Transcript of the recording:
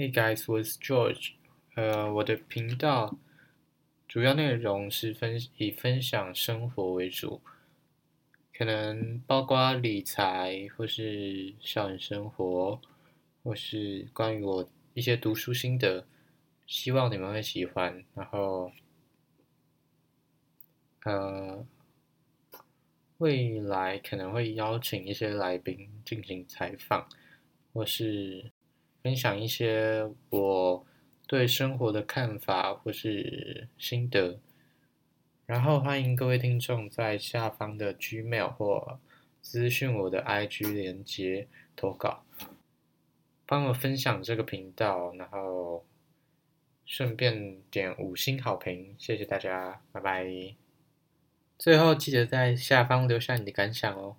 Hey guys, was George。呃，我的频道主要内容是分以分享生活为主，可能包括理财，或是校园生活，或是关于我一些读书心得，希望你们会喜欢。然后，呃，未来可能会邀请一些来宾进行采访，或是。分享一些我对生活的看法或是心得，然后欢迎各位听众在下方的 Gmail 或资讯我的 IG 连接投稿，帮我分享这个频道，然后顺便点五星好评，谢谢大家，拜拜。最后记得在下方留下你的感想哦。